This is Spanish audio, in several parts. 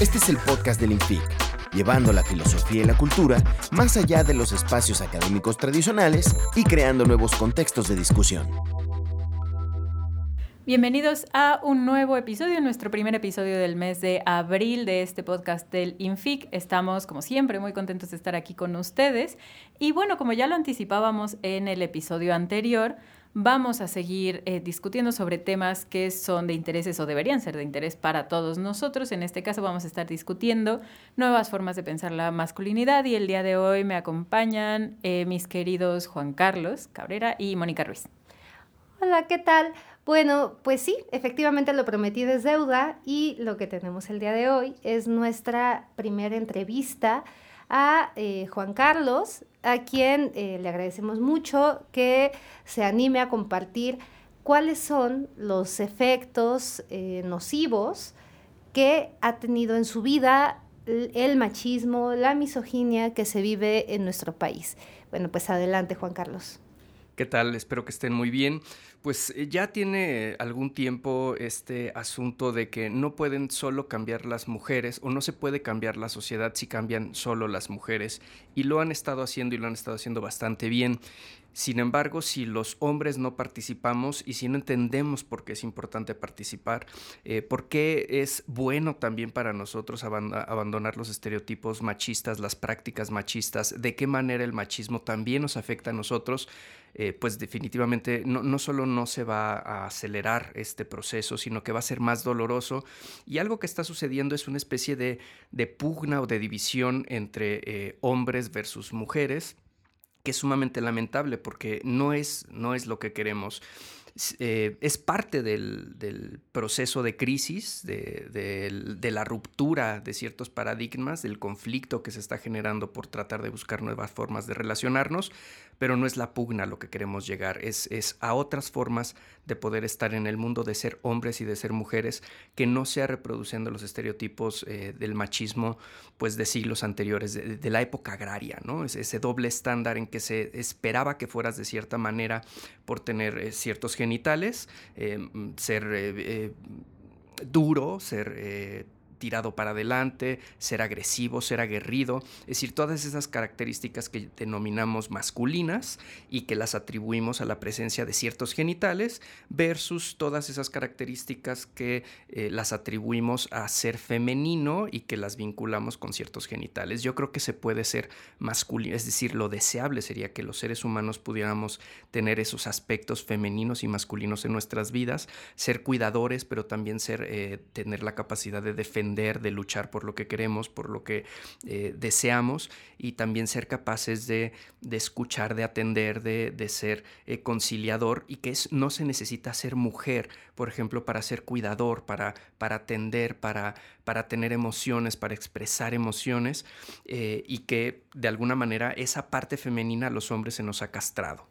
Este es el podcast del INFIC, llevando la filosofía y la cultura más allá de los espacios académicos tradicionales y creando nuevos contextos de discusión. Bienvenidos a un nuevo episodio, nuestro primer episodio del mes de abril de este podcast del INFIC. Estamos, como siempre, muy contentos de estar aquí con ustedes. Y bueno, como ya lo anticipábamos en el episodio anterior, vamos a seguir eh, discutiendo sobre temas que son de intereses o deberían ser de interés para todos nosotros. En este caso vamos a estar discutiendo nuevas formas de pensar la masculinidad y el día de hoy me acompañan eh, mis queridos Juan Carlos Cabrera y Mónica Ruiz. Hola, ¿qué tal? Bueno, pues sí, efectivamente lo prometí es deuda y lo que tenemos el día de hoy es nuestra primera entrevista a eh, Juan Carlos, a quien eh, le agradecemos mucho que se anime a compartir cuáles son los efectos eh, nocivos que ha tenido en su vida el machismo, la misoginia que se vive en nuestro país. Bueno, pues adelante, Juan Carlos. ¿Qué tal? Espero que estén muy bien. Pues eh, ya tiene algún tiempo este asunto de que no pueden solo cambiar las mujeres o no se puede cambiar la sociedad si cambian solo las mujeres y lo han estado haciendo y lo han estado haciendo bastante bien. Sin embargo, si los hombres no participamos y si no entendemos por qué es importante participar, eh, por qué es bueno también para nosotros abandonar los estereotipos machistas, las prácticas machistas, de qué manera el machismo también nos afecta a nosotros, eh, pues definitivamente no, no, solo no se va a acelerar este proceso, sino que va a ser más doloroso. Y algo que está sucediendo es una especie de, pugna o de división entre eh, hombres versus mujeres que es sumamente lamentable porque no es, no es lo que queremos. Eh, es parte del, proceso de crisis, de, la ruptura de ciertos paradigmas, del conflicto que se está generando por tratar de buscar nuevas formas de relacionarnos, pero no es la pugna lo que queremos llegar, es, es a otras formas de poder estar en el mundo, de ser hombres y de ser mujeres, que no sea reproduciendo los estereotipos eh, del machismo pues de siglos anteriores, de, la época agraria, ¿no? ese doble estándar en que se esperaba que fueras de cierta manera por tener eh, ciertos genitales, eh, ser duro, ser tirado para adelante, ser agresivo, ser aguerrido, es decir, todas esas características que denominamos masculinas y que las atribuimos a la presencia de ciertos genitales versus todas esas características que eh, las atribuimos a ser femenino y que las vinculamos con ciertos genitales. Yo creo que se puede ser masculino, es decir, lo deseable sería que los seres humanos pudiéramos tener esos aspectos femeninos y masculinos en nuestras vidas, ser cuidadores, pero también ser, eh, tener la capacidad de defender de luchar por lo que queremos, por lo que eh, deseamos y también ser capaces de, escuchar, de atender, de, ser eh, conciliador y que es, no se necesita ser mujer, por ejemplo, para ser cuidador, para, para atender, para, para tener emociones, para expresar emociones eh, y que de alguna manera esa parte femenina a los hombres se nos ha castrado.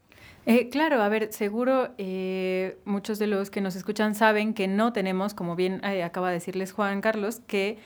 Eh, claro, a ver, seguro eh, muchos de los que nos escuchan saben que no tenemos, como bien eh, acaba de decirles Juan Carlos, que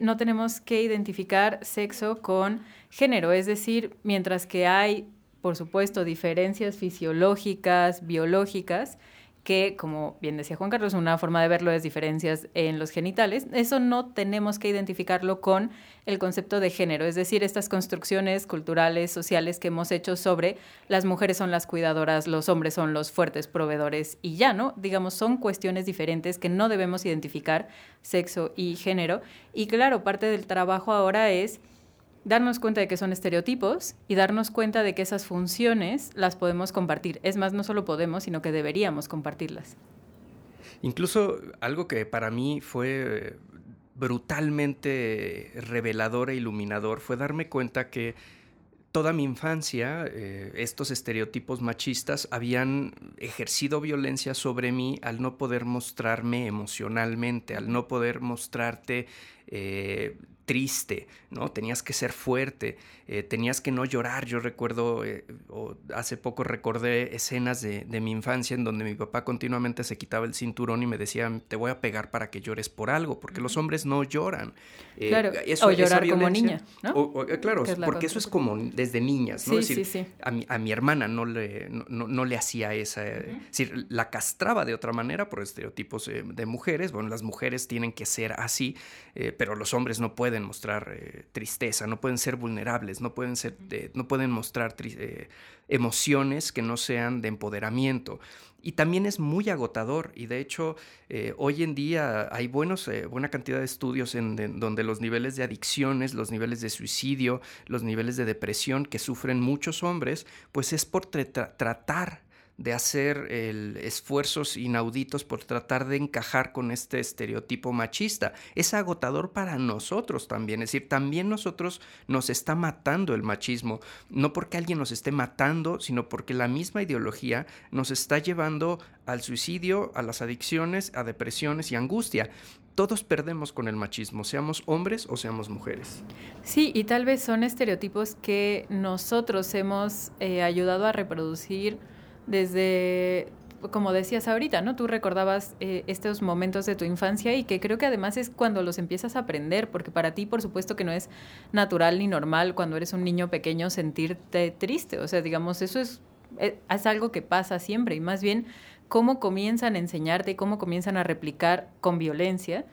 no tenemos que identificar sexo con género. Es decir, mientras que hay, por supuesto, diferencias fisiológicas, biológicas, que, como bien decía Juan Carlos, una forma de verlo es diferencias en los genitales. Eso no tenemos que identificarlo con el concepto de género, es decir, estas construcciones culturales, sociales que hemos hecho sobre las mujeres son las cuidadoras, los hombres son los fuertes proveedores y ya, ¿no? Digamos, son cuestiones diferentes que no debemos identificar sexo y género. Y claro, parte del trabajo ahora es darnos cuenta de que son estereotipos y darnos cuenta de que esas funciones las podemos compartir. Es más, no solo podemos, sino que deberíamos compartirlas. Incluso algo que para mí fue brutalmente revelador e iluminador fue darme cuenta que toda mi infancia eh, estos estereotipos machistas habían ejercido violencia sobre mí al no poder mostrarme emocionalmente, al no poder mostrarte eh, triste, ¿no? Tenías que ser fuerte, eh, tenías que no llorar. Yo recuerdo, eh, hace poco recordé escenas de, mi infancia en donde mi papá continuamente se quitaba el cinturón y me decía, te voy a pegar para que llores por algo, porque los hombres no lloran. claro, o llorar como niña, ¿no? claro, porque eso es como desde niñas, ¿no? es decir, A, mi, a mi hermana no le, no, le hacía esa, es decir, la castraba de otra manera por estereotipos de mujeres. Bueno, las mujeres tienen que ser así, pero los hombres no pueden mostrar eh, tristeza, no pueden ser vulnerables, no pueden, ser, no pueden mostrar eh, emociones que no sean de empoderamiento. Y también es muy agotador y de hecho eh, hoy en día hay buenos, buena cantidad de estudios en, donde los niveles de adicciones, los niveles de suicidio, los niveles de depresión que sufren muchos hombres, pues es por tratar de hacer esfuerzos inauditos por tratar de encajar con este estereotipo machista. Es agotador para nosotros también, es decir, también nosotros nos está matando el machismo, no porque alguien nos esté matando, sino porque la misma ideología nos está llevando al suicidio, a las adicciones, a depresiones y angustia todos perdemos con el machismo, seamos hombres o seamos mujeres. Sí, y tal vez son estereotipos que nosotros hemos eh, ayudado a reproducir desde, como decías ahorita, ¿no? Tú recordabas eh, estos momentos de tu infancia y que creo que además es cuando los empiezas a aprender, porque para ti, por supuesto, que no es natural ni normal cuando eres un niño pequeño sentirte triste. O sea, digamos, eso es, eh, es algo que pasa siempre y más bien cómo comienzan a enseñarte y cómo comienzan a replicar con violencia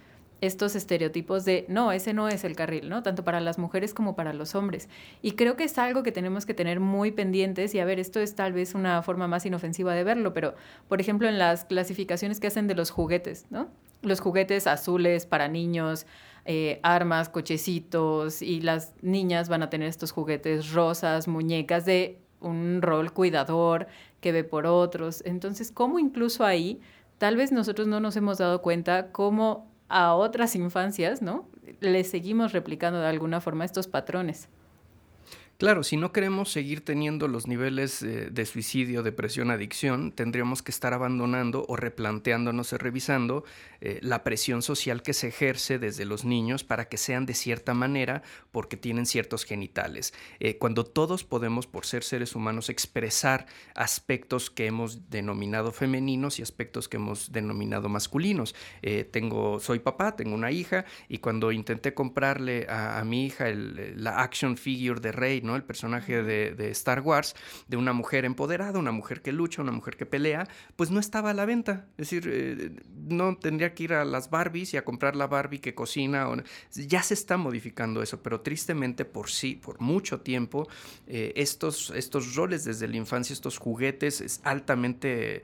estos estereotipos de no, ese no es el carril, ¿no? Tanto para las mujeres como para los hombres. Y creo que es algo que tenemos que tener muy pendientes y a ver, esto es tal vez una forma más inofensiva de verlo, pero por ejemplo en las clasificaciones que hacen de los juguetes, ¿no? Los juguetes azules para niños, eh, armas, cochecitos y las niñas van a tener estos juguetes rosas, muñecas de un rol cuidador que ve por otros. Entonces, ¿cómo incluso ahí, tal vez nosotros no nos hemos dado cuenta cómo a otras infancias, ¿no? Les seguimos replicando de alguna forma estos patrones. Claro, si no queremos seguir teniendo los niveles eh, de suicidio, depresión, adicción, tendríamos que estar abandonando o replanteándonos y revisando eh, la presión social que se ejerce desde los niños para que sean de cierta manera porque tienen ciertos genitales. Eh, cuando todos podemos, por ser seres humanos, expresar aspectos que hemos denominado femeninos y aspectos que hemos denominado masculinos. tengo, soy papá, tengo una hija y cuando intenté comprarle a, mi hija la action figure de Rey, el personaje de, Star Wars, de una mujer empoderada, una mujer que lucha, una mujer que pelea, pues no estaba a la venta. Es decir, eh, no tendría que ir a las Barbies y a comprar la Barbie que cocina. Ya se está modificando eso, pero tristemente por sí, por mucho tiempo, eh, estos, estos roles desde la infancia, estos juguetes es altamente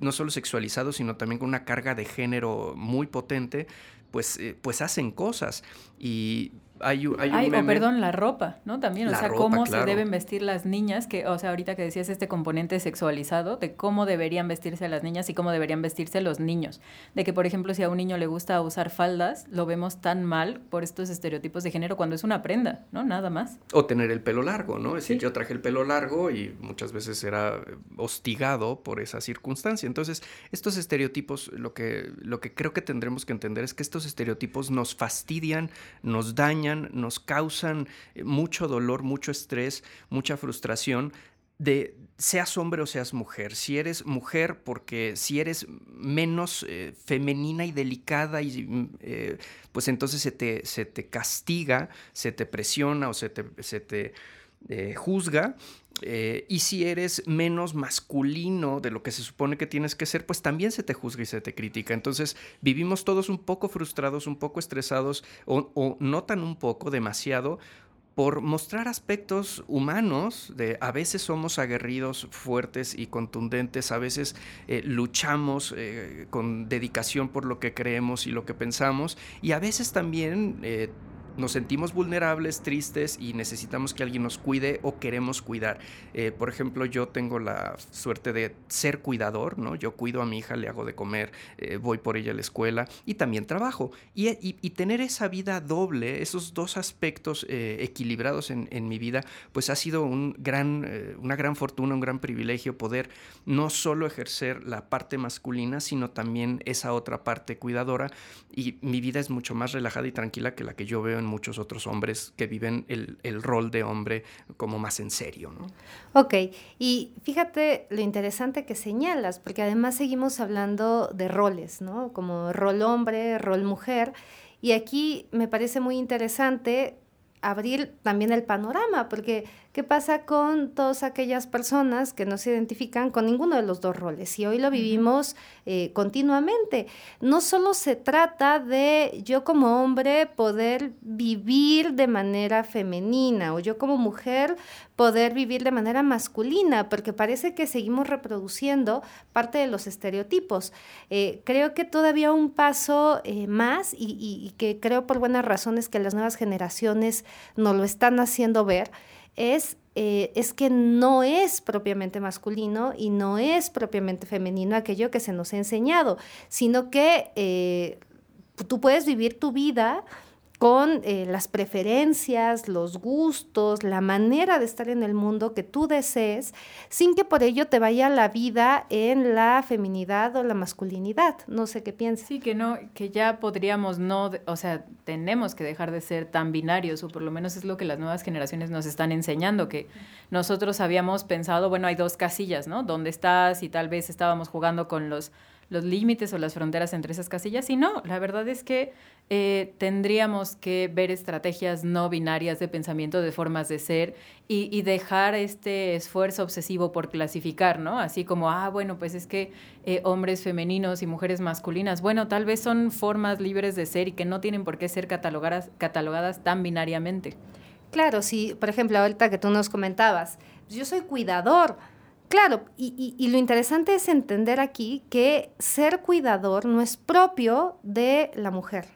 no solo sexualizados, sino también con una carga de género muy potente, pues, eh, pues hacen cosas. Y hay, hay o perdón, la ropa, ¿no? También, o sea, cómo se deben vestir las niñas, que, o sea, ahorita que decías este componente sexualizado, de cómo deberían vestirse las niñas y cómo deberían vestirse los niños. De que, por ejemplo, si a un niño le gusta usar faldas, lo vemos tan mal por estos estereotipos de género cuando es una prenda, ¿no? Nada más. O tener el pelo largo, ¿no? Es decir, yo traje el pelo largo y muchas veces era hostigado por esa circunstancia. Entonces, estos estereotipos, lo que, lo que creo que tendremos que entender es que estos estereotipos nos fastidian, nos dañan, nos causan eh, mucho dolor, mucho estrés, mucha frustración de seas hombre o seas mujer. Si eres mujer, porque si eres menos eh, femenina y delicada, y, mm, eh, pues entonces se te, se te, castiga, se te presiona o se te, se te juzga. Eh, y si eres menos masculino de lo que se supone que tienes que ser, pues también se te juzga y se te critica. Entonces vivimos todos un poco frustrados, un poco estresados, o, o notan un poco, demasiado, por mostrar aspectos humanos, de a veces somos aguerridos, fuertes y contundentes, a veces eh, luchamos eh, con dedicación por lo que creemos y lo que pensamos, y a veces también nos sentimos vulnerables, tristes y necesitamos que alguien nos cuide o queremos cuidar. Eh, por ejemplo, yo tengo la suerte de ser cuidador, ¿no? Yo cuido a mi hija, le hago de comer, eh, voy por ella a la escuela y también trabajo. Y, tener esa vida doble, esos dos aspectos eh, equilibrados en, mi vida, pues ha sido un gran, una gran fortuna, un gran privilegio poder no solo ejercer la parte masculina, sino también esa otra parte cuidadora. Y mi vida es mucho más relajada y tranquila que la que yo veo en muchos otros hombres que viven el, el rol de hombre como más en serio. ¿no? Ok, y fíjate lo interesante que señalas, porque además seguimos hablando de roles, ¿no? Como rol hombre, rol mujer, y aquí me parece muy interesante abrir también el panorama, porque ¿qué pasa con todas aquellas personas que no se identifican con ninguno de los dos roles? Y hoy lo vivimos eh, continuamente. No solo se trata de yo como hombre poder vivir de manera femenina o yo como mujer poder vivir de manera masculina, porque parece que seguimos reproduciendo parte de los estereotipos. Eh, creo que todavía un paso eh, más y, y que creo por buenas razones que las nuevas generaciones nos lo están haciendo ver, es, eh, es que no es propiamente masculino y no es propiamente femenino aquello que se nos ha enseñado, sino que eh, tú puedes vivir tu vida con eh, las preferencias, los gustos, la manera de estar en el mundo que tú desees, sin que por ello te vaya la vida en la feminidad o la masculinidad. No sé qué piensas. Sí, que no, que ya podríamos no, o sea, tenemos que dejar de ser tan binarios, o por lo menos es lo que las nuevas generaciones nos están enseñando, que nosotros habíamos pensado, bueno, hay dos casillas, ¿no? ¿Dónde estás? Y tal vez estábamos jugando con los los límites o las fronteras entre esas casillas y no, la verdad es que eh, tendríamos que ver estrategias no binarias de pensamiento, de formas de ser y, dejar este esfuerzo obsesivo por clasificar, ¿no? Así como, ah, bueno, pues es que eh, hombres femeninos y mujeres masculinas, bueno, tal vez son formas libres de ser y que no tienen por qué ser catalogadas, tan binariamente. Claro, sí, por ejemplo, ahorita que tú nos comentabas, yo soy cuidador, Claro, y, lo interesante es entender aquí que ser cuidador no es propio de la mujer.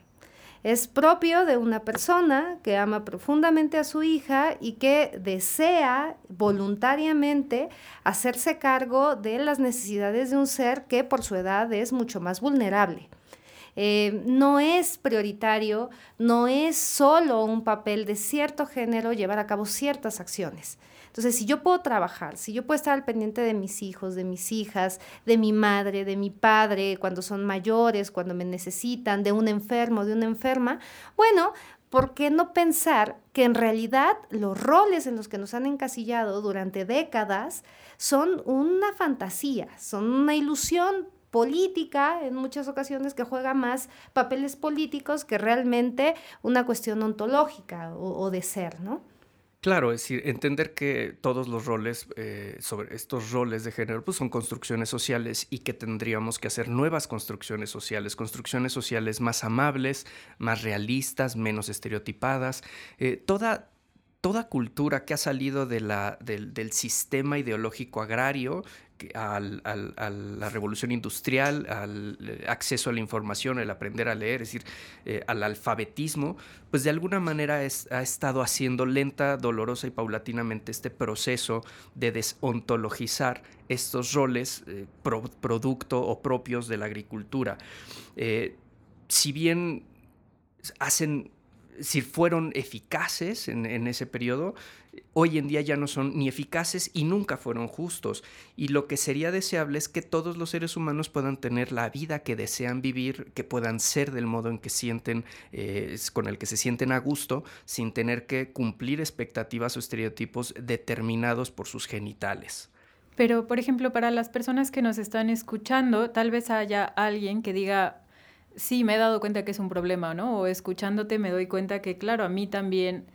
Es propio de una persona que ama profundamente a su hija y que desea voluntariamente hacerse cargo de las necesidades de un ser que por su edad es mucho más vulnerable. Eh, no es prioritario, no es solo un papel de cierto género llevar a cabo ciertas acciones. Entonces, si yo puedo trabajar, si yo puedo estar al pendiente de mis hijos, de mis hijas, de mi madre, de mi padre, cuando son mayores, cuando me necesitan, de un enfermo, de una enferma, bueno, ¿por qué no pensar que en realidad los roles en los que nos han encasillado durante décadas son una fantasía, son una ilusión política en muchas ocasiones que juega más papeles políticos que realmente una cuestión ontológica o, de ser, ¿no? Claro, es decir, entender que todos los roles, eh, sobre estos roles de género, pues son construcciones sociales y que tendríamos que hacer nuevas construcciones sociales, construcciones sociales más amables, más realistas, menos estereotipadas. Eh, toda, toda cultura que ha salido del sistema ideológico agrario a la revolución industrial, al eh, acceso a la información, el aprender a leer, es decir, eh, al alfabetismo, pues de alguna manera ha estado haciendo lenta, dolorosa y paulatinamente este proceso de desontologizar estos roles eh, producto o propios de la agricultura. si bien hacen si fueron eficaces en, ese periodo, hoy en día ya no son ni eficaces y nunca fueron justos. Y lo que sería deseable es que todos los seres humanos puedan tener la vida que desean vivir, que puedan ser del modo en que sienten, eh, con el que se sienten a gusto, sin tener que cumplir expectativas o estereotipos determinados por sus genitales. Pero, por ejemplo, para las personas que nos están escuchando, tal vez haya alguien que diga, sí, me he dado cuenta que es un problema, ¿no? O escuchándote me doy cuenta que, claro, a mí también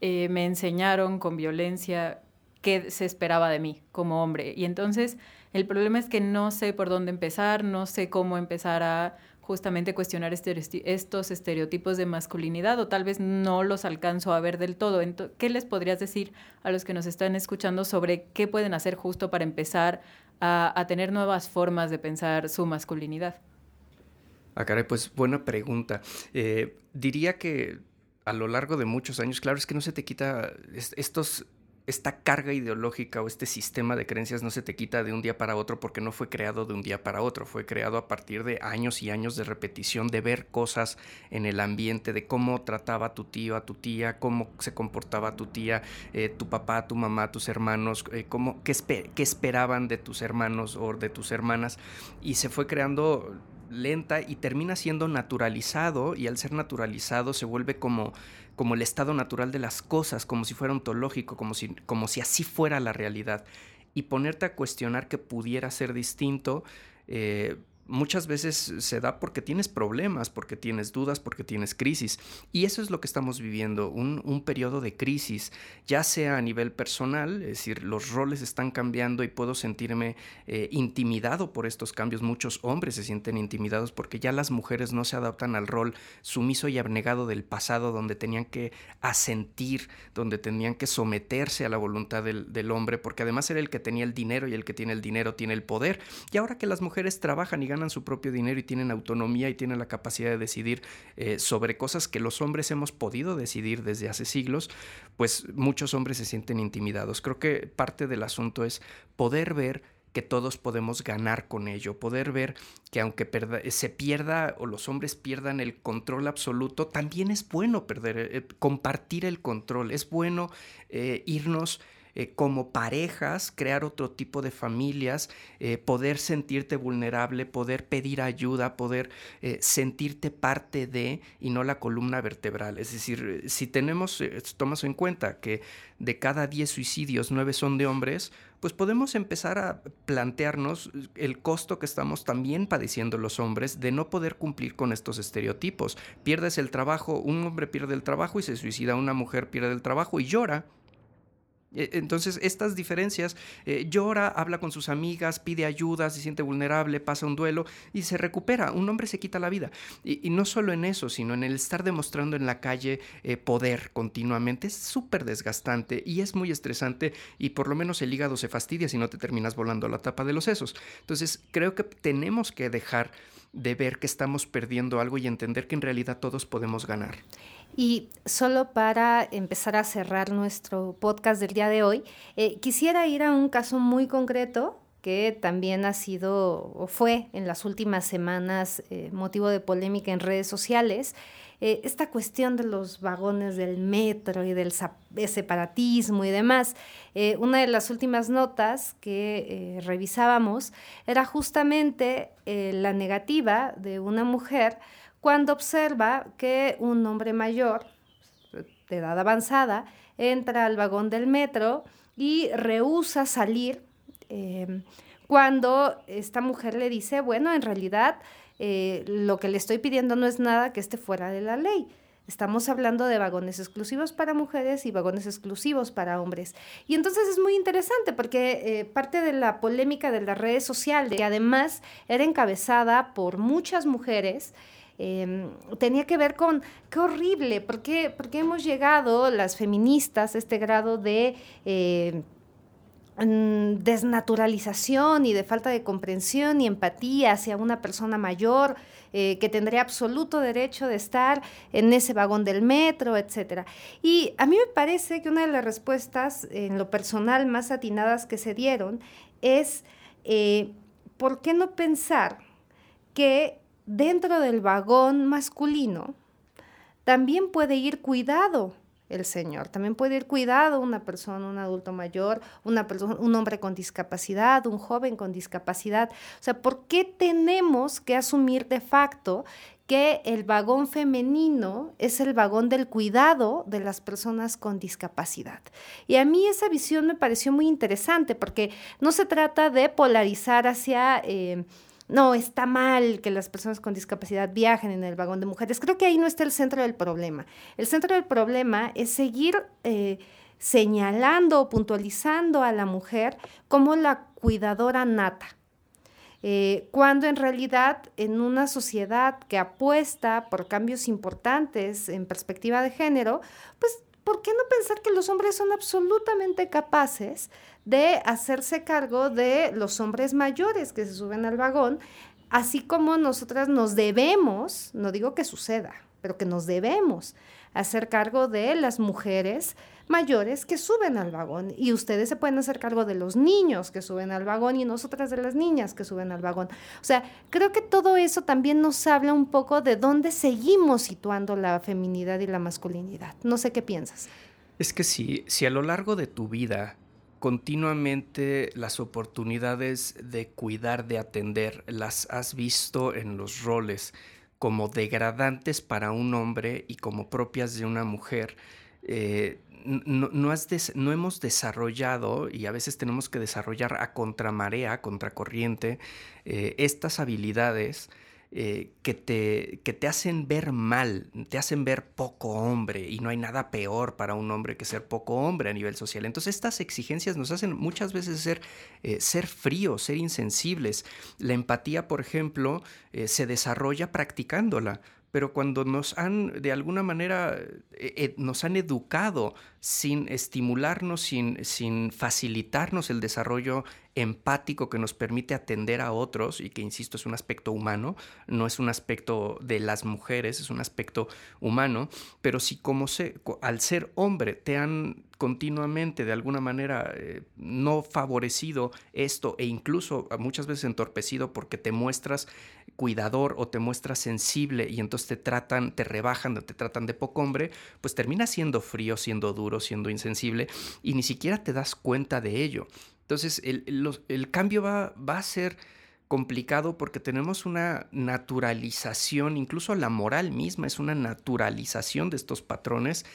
eh, me enseñaron con violencia qué se esperaba de mí como hombre. Y entonces el problema es que no sé por dónde empezar, no sé cómo empezar a justamente cuestionar estos estereotipos de masculinidad o tal vez no los alcanzo a ver del todo. ¿Qué les podrías decir a los que nos están escuchando sobre qué pueden hacer justo para empezar a tener nuevas formas de pensar su masculinidad? Ah, pues buena pregunta. Eh, diría que a lo largo de muchos años, claro, es que no se te quita estos esta carga ideológica o este sistema de creencias no se te quita de un día para otro porque no fue creado de un día para otro, fue creado a partir de años y años de repetición, de ver cosas en el ambiente, de cómo trataba tu tío, a tu tía, cómo se comportaba tu tía, eh, tu papá, tu mamá, tus hermanos, eh, qué, qué esperaban de tus hermanos o de tus hermanas. Y se fue creando lenta y termina siendo naturalizado y al ser naturalizado se vuelve como, como el estado natural de las cosas, como si fuera ontológico, como si, como si así fuera la realidad. Y ponerte a cuestionar que pudiera ser distinto, eh, muchas veces se da porque tienes problemas, porque tienes dudas, porque tienes crisis. Y eso es lo que estamos viviendo, un, periodo de crisis, ya sea a nivel personal, es decir, los roles están cambiando y puedo sentirme eh, intimidado por estos cambios. Muchos hombres se sienten intimidados porque ya las mujeres no se adaptan al rol sumiso y abnegado del pasado, donde tenían que asentir, donde tenían que someterse a la voluntad del, del hombre, porque además era el que tenía el dinero y el que tiene el dinero tiene el poder. Y ahora que las mujeres trabajan y ganan su propio dinero y tienen autonomía y tienen la capacidad de decidir eh, sobre cosas que los hombres hemos podido decidir desde hace siglos, pues muchos hombres se sienten intimidados. Creo que parte del asunto es poder ver que todos podemos ganar con ello, poder ver que aunque se pierda o los hombres pierdan el control absoluto, también es bueno perder, eh, compartir el control, es bueno eh, irnos eh, como parejas, crear otro tipo de familias, eh, poder sentirte vulnerable, poder pedir ayuda, poder eh, sentirte parte de y no la columna vertebral. Es decir, si tenemos, tomas en cuenta que de cada 10 suicidios, 9 son de hombres, pues podemos empezar a plantearnos el costo que estamos también padeciendo los hombres de no poder cumplir con estos estereotipos. Pierdes el trabajo, un hombre pierde el trabajo y se suicida, una mujer pierde el trabajo y llora entonces, estas diferencias, eh, llora, habla con sus amigas, pide ayuda, se siente vulnerable, pasa un duelo y se recupera. Un hombre se quita la vida. Y, no solo en eso, sino en el estar demostrando en la calle eh, poder continuamente. Es súper desgastante y es muy estresante y por lo menos el hígado se fastidia si no te terminas volando la tapa de los sesos. Entonces, creo que tenemos que dejar de ver que estamos perdiendo algo y entender que en realidad todos podemos ganar. Y solo para empezar a cerrar nuestro podcast del día de hoy, eh, quisiera ir a un caso muy concreto que también ha sido o fue en las últimas semanas eh, motivo de polémica en redes sociales. Eh, esta cuestión de los vagones del metro y del separatismo y demás. una de las últimas notas que revisábamos era justamente la negativa de una mujer cuando observa que un hombre mayor, de edad avanzada, entra al vagón del metro y rehúsa salir eh, cuando esta mujer le dice, bueno, en realidad eh, lo que le estoy pidiendo no es nada que esté fuera de la ley. Estamos hablando de vagones exclusivos para mujeres y vagones exclusivos para hombres. Y entonces es muy interesante porque eh, parte de la polémica de las redes sociales, que además era encabezada por muchas mujeres, Em, tenía que ver con qué horrible, ¿por qué, hemos llegado las feministas a este grado de... Eh, mm, desnaturalización y de falta de comprensión y empatía hacia una persona mayor eh, que tendría absoluto derecho de estar en ese vagón del metro, etc. Y a mí me parece que una de las respuestas en lo personal más atinadas que se dieron es eh, ¿por qué no pensar que dentro del vagón masculino también puede ir cuidado el Señor. También puede ir cuidado una persona, un adulto mayor, una persona, un hombre con discapacidad, un joven con discapacidad. O sea, ¿por qué tenemos que asumir de facto que el vagón femenino es el vagón del cuidado de las personas con discapacidad? Y a mí esa visión me pareció muy interesante porque no se trata de polarizar hacia... Eh, no, está mal que las personas con discapacidad viajen en el vagón de mujeres. Creo que ahí no está el centro del problema. El centro del problema es seguir eh, señalando o puntualizando a la mujer como la cuidadora nata. Eh, cuando en realidad en una sociedad que apuesta por cambios importantes en perspectiva de género, pues ¿por qué no pensar que los hombres son absolutamente capaces de hacerse cargo de los hombres mayores que se suben al vagón, así como nosotras nos debemos, no digo que suceda, pero que nos debemos hacer cargo de las mujeres mayores que suben al vagón y ustedes se pueden hacer cargo de los niños que suben al vagón y nosotras de las niñas que suben al vagón. O sea, creo que todo eso también nos habla un poco de dónde seguimos situando la feminidad y la masculinidad. No sé qué piensas. Es que si, si a lo largo de tu vida continuamente las oportunidades de cuidar, de atender, las has visto en los roles como degradantes para un hombre y como propias de una mujer. Eh, no, no, hemos desarrollado, y a veces tenemos que desarrollar a contramarea, contracorriente, eh, estas habilidades eh, que, te, que te hacen ver mal, te hacen ver poco hombre y no hay nada peor para un hombre que ser poco hombre a nivel social. Entonces estas exigencias nos hacen muchas veces ser, eh, ser fríos, ser insensibles. La empatía, por ejemplo, se desarrolla practicándola pero cuando nos han, de alguna manera, nos han educado sin estimularnos, sin, sin facilitarnos el desarrollo empático que nos permite atender a otros y que, insisto, es un aspecto humano, no es un aspecto de las mujeres, es un aspecto humano, pero si como se, al ser hombre te han continuamente de alguna manera eh, no favorecido esto e incluso muchas veces entorpecido porque te muestras cuidador o te muestras sensible y entonces te tratan, te rebajan, te tratan de poco hombre, pues termina siendo frío, siendo duro, siendo insensible y ni siquiera te das cuenta de ello. Entonces el, cambio va, va a ser complicado porque tenemos una naturalización, incluso la moral misma es una naturalización de estos patrones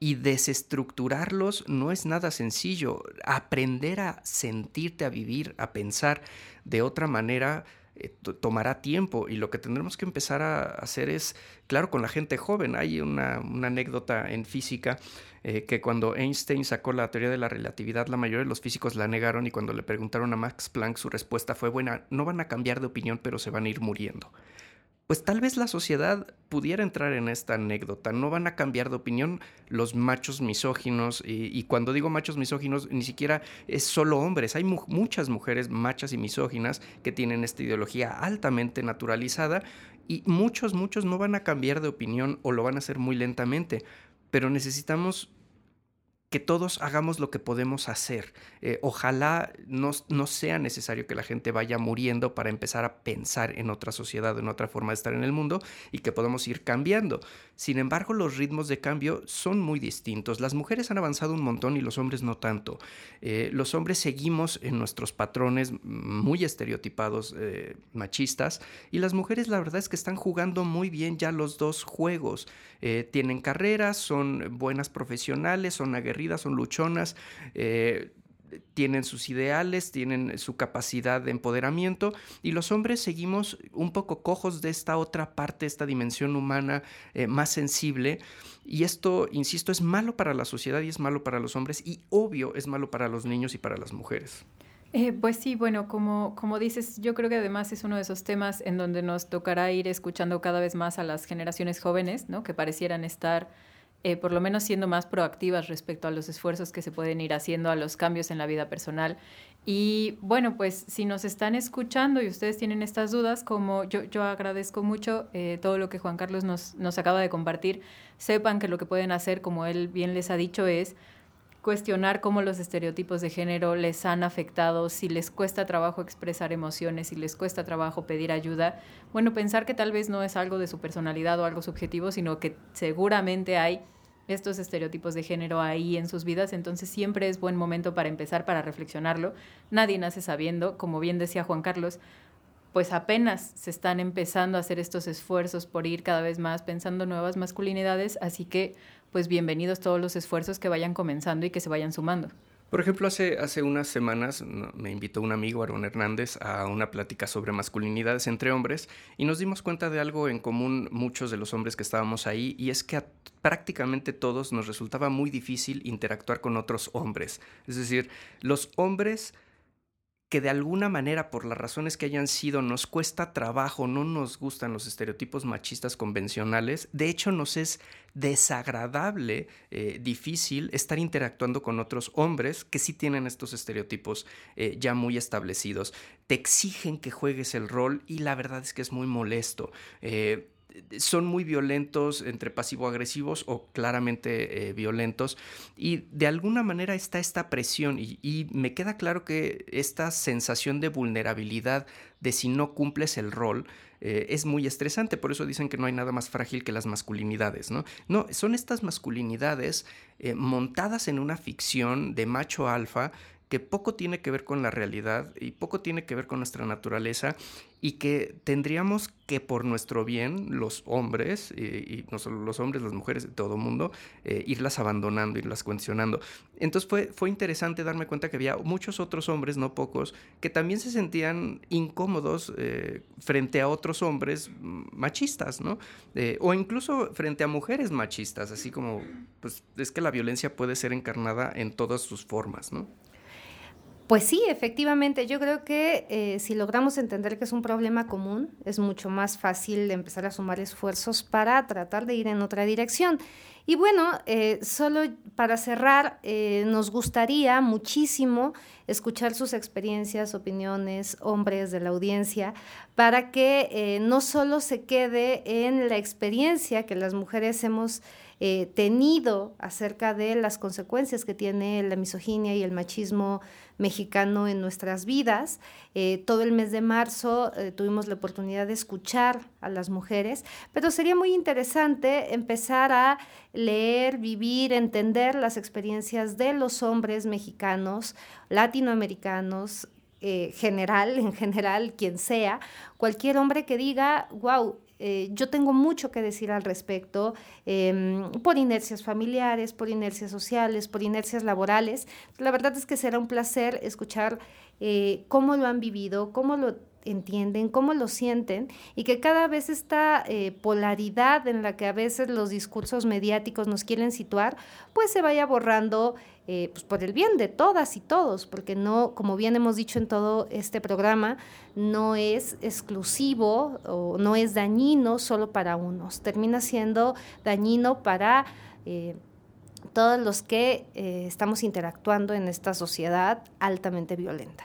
y desestructurarlos no es nada sencillo. Aprender a sentirte, a vivir, a pensar de otra manera eh, tomará tiempo y lo que tendremos que empezar a hacer es, claro, con la gente joven. Hay una, anécdota en física eh, que cuando Einstein sacó la teoría de la relatividad, la mayoría de los físicos la negaron y cuando le preguntaron a Max Planck, su respuesta fue, buena, no van a cambiar de opinión, pero se van a ir muriendo pues tal vez la sociedad pudiera entrar en esta anécdota. No van a cambiar de opinión los machos misóginos. Y, cuando digo machos misóginos, ni siquiera es solo hombres. Hay muchas mujeres machas y misóginas que tienen esta ideología altamente naturalizada. Y muchos, muchos no van a cambiar de opinión o lo van a hacer muy lentamente. Pero necesitamos que todos hagamos lo que podemos hacer. Eh, ojalá no, no, sea necesario que la gente vaya muriendo para empezar a pensar en otra sociedad, en otra forma de estar en el mundo y que podamos ir cambiando. Sin embargo, los ritmos de cambio son muy distintos. Las mujeres han avanzado un montón y los hombres no tanto. Eh, los hombres seguimos en nuestros patrones muy estereotipados, eh, machistas, y las mujeres la verdad es que están jugando muy bien ya los dos juegos. tienen carreras, son buenas profesionales, son aguerridas son luchonas, eh, tienen sus ideales, tienen su capacidad de empoderamiento y los hombres seguimos un poco cojos de esta otra parte, esta dimensión humana eh, más sensible. Y esto, insisto, es malo para la sociedad y es malo para los hombres y obvio es malo para los niños y para las mujeres. Eh, pues sí, bueno, como, como dices, yo creo que además es uno de esos temas en donde nos tocará ir escuchando cada vez más a las generaciones jóvenes, ¿no? Que parecieran estar eh, por lo menos siendo más proactivas respecto a los esfuerzos que se pueden ir haciendo a los cambios en la vida personal. Y bueno, pues si nos están escuchando y ustedes tienen estas dudas, como yo, yo agradezco mucho eh, todo lo que Juan Carlos nos, nos acaba de compartir, sepan que lo que pueden hacer, como él bien les ha dicho, es cuestionar cómo los estereotipos de género les han afectado, si les cuesta trabajo expresar emociones, si les cuesta trabajo pedir ayuda. Bueno, pensar que tal vez no es algo de su personalidad o algo subjetivo, sino que seguramente hay estos estereotipos de género ahí en sus vidas, entonces siempre es buen momento para empezar, para reflexionarlo. Nadie nace sabiendo, como bien decía Juan Carlos, pues apenas se están empezando a hacer estos esfuerzos por ir cada vez más pensando nuevas masculinidades, así que pues bienvenidos todos los esfuerzos que vayan comenzando y que se vayan sumando. Por ejemplo, hace, hace unas semanas me invitó un amigo, Aaron Hernández, a una plática sobre masculinidades entre hombres y nos dimos cuenta de algo en común muchos de los hombres que estábamos ahí y es que a prácticamente todos nos resultaba muy difícil interactuar con otros hombres. Es decir, los hombres que de alguna manera, por las razones que hayan sido, nos cuesta trabajo, no nos gustan los estereotipos machistas convencionales, de hecho nos es desagradable, eh, difícil estar interactuando con otros hombres que sí tienen estos estereotipos eh, ya muy establecidos. Te exigen que juegues el rol y la verdad es que es muy molesto. Eh, son muy violentos, entre pasivo-agresivos o claramente eh, violentos. Y de alguna manera está esta presión y, me queda claro que esta sensación de vulnerabilidad de si no cumples el rol eh, es muy estresante. Por eso dicen que no hay nada más frágil que las masculinidades, ¿no? No, son estas masculinidades eh, montadas en una ficción de macho alfa que poco tiene que ver con la realidad y poco tiene que ver con nuestra naturaleza y que tendríamos que por nuestro bien, los hombres, y no solo los hombres, las mujeres, todo mundo, eh, irlas abandonando, irlas cuestionando. Entonces fue, fue interesante darme cuenta que había muchos otros hombres, no pocos, que también se sentían incómodos eh, frente a otros hombres machistas, ¿no? Eh, o incluso frente a mujeres machistas, así como, pues es que la violencia puede ser encarnada en todas sus formas, ¿no? Pues sí, efectivamente, yo creo que eh, si logramos entender que es un problema común, es mucho más fácil empezar a sumar esfuerzos para tratar de ir en otra dirección. Y bueno, eh, solo para cerrar, eh, nos gustaría muchísimo escuchar sus experiencias, opiniones, hombres de la audiencia, para que no solo se quede en la experiencia que las mujeres hemos acerca de las consecuencias que tiene la misoginia y el machismo mexicano en nuestras vidas. Eh, todo el mes de marzo eh, tuvimos la oportunidad de escuchar a las mujeres, pero sería muy interesante empezar a leer, vivir, entender las experiencias de los hombres mexicanos, latinoamericanos, eh, general, en general, quien sea, cualquier hombre que diga, wow, eh, yo tengo mucho que decir al respecto em, por inercias familiares, por inercias sociales, por inercias laborales. La verdad es que será un placer escuchar eh, cómo lo han vivido, cómo lo entienden, cómo lo sienten y que cada vez esta eh, polaridad en la que a veces los discursos mediáticos nos quieren situar, pues se vaya borrando eh, pues por el bien de todas y todos, porque no, como bien hemos dicho en todo este programa, no es exclusivo o no es dañino solo para unos, termina siendo dañino para... Eh, todos los que estamos interactuando en esta sociedad altamente violenta.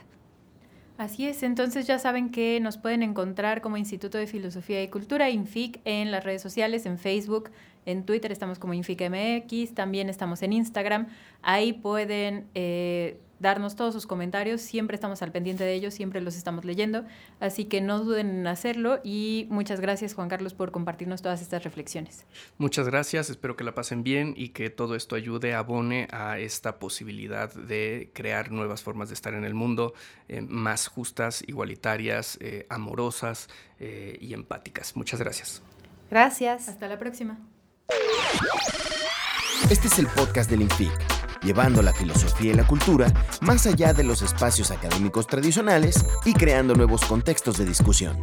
Así es, entonces ya saben que nos pueden encontrar como Instituto de Filosofía y Cultura, INFIC, en las redes sociales, en Facebook, en Twitter estamos como InficMX, también estamos en Instagram. Ahí pueden eh, darnos todos sus comentarios, siempre estamos al pendiente de ellos, siempre los estamos leyendo, así que no duden en hacerlo y muchas gracias Juan Carlos por compartirnos todas estas reflexiones. Muchas gracias, espero que la pasen bien y que todo esto ayude, abone a esta posibilidad de crear nuevas formas de estar en el mundo, eh, más justas, igualitarias, eh, amorosas eh, y empáticas. Muchas gracias. Gracias. Hasta la próxima. Este es el podcast del INFIC llevando la filosofía y la cultura más allá de los espacios académicos tradicionales y creando nuevos contextos de discusión.